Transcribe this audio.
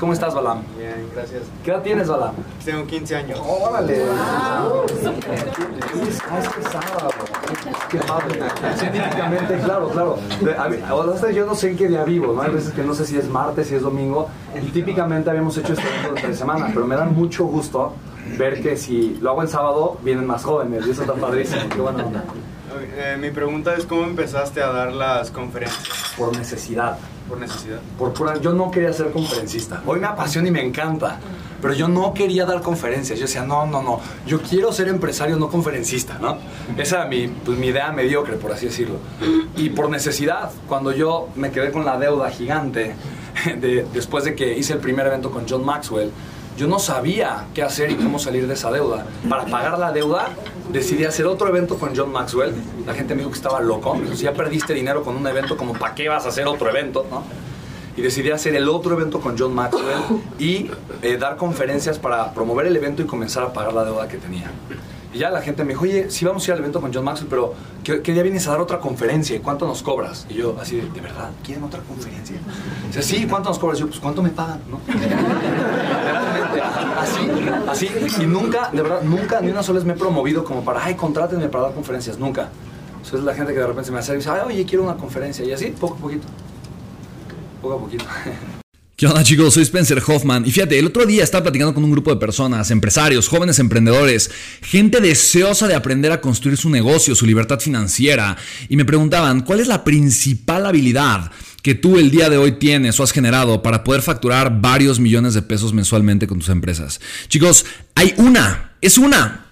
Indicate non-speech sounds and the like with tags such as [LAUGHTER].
¿Cómo estás, Balam? Bien, gracias. ¿Qué edad tienes, Balam? Tengo 15 años. ¡Órale! Ah, es sábado. Qué padre. Científicamente, claro, claro. A mí- yo no sé en qué día vivo, ¿no? Hay veces que no sé si es martes, si es domingo. Y típicamente habíamos hecho evento entre semana, pero me da mucho gusto ver que si lo hago el sábado, vienen más jóvenes. Y eso está padrísimo. Qué buena onda. Eh, mi pregunta es cómo empezaste a dar las conferencias Por necesidad. por necesidad. Por pura, yo no quería ser conferencista. Hoy me apasiona y me encanta. Pero yo no quería dar conferencias. Yo decía, no, no, no. Yo quiero ser empresario, no conferencista, ¿no? Esa era mi, pues, mi idea mediocre, por así decirlo. Y por necesidad, cuando yo me quedé con la deuda gigante, de- después de que hice el primer evento con John Maxwell, yo no sabía qué hacer y cómo salir de esa deuda. Para pagar la deuda, decidí hacer otro evento con John Maxwell. La gente me dijo que estaba loco. Si ya perdiste dinero con un evento, como ¿para qué vas a hacer otro evento? ¿no? Y decidí hacer el otro evento con John Maxwell [LAUGHS] y eh, dar conferencias para promover el evento y comenzar a pagar la deuda que tenía. Y ya la gente me dijo, oye, sí vamos a ir al evento con John Maxwell, pero ¿qué, qué día vienes a dar otra conferencia? ¿Y cuánto nos cobras? Y yo así, de, ¿de verdad? ¿Quieren otra conferencia? Dice, sí, ¿cuánto nos cobras? Y yo, pues, ¿cuánto me pagan? ¿No? [LAUGHS] Así, así. Y nunca, de verdad, nunca, ni una sola vez me he promovido como para, ay, contrátenme para dar conferencias. Nunca. Eso es la gente que de repente se me hace y dice, ay, oye, quiero una conferencia. Y así, poco a poquito. Poco a poquito. [LAUGHS] ¿Qué onda chicos? Soy Spencer Hoffman y fíjate, el otro día estaba platicando con un grupo de personas, empresarios, jóvenes emprendedores, gente deseosa de aprender a construir su negocio, su libertad financiera y me preguntaban, ¿cuál es la principal habilidad que tú el día de hoy tienes o has generado para poder facturar varios millones de pesos mensualmente con tus empresas? Chicos, hay una, es una.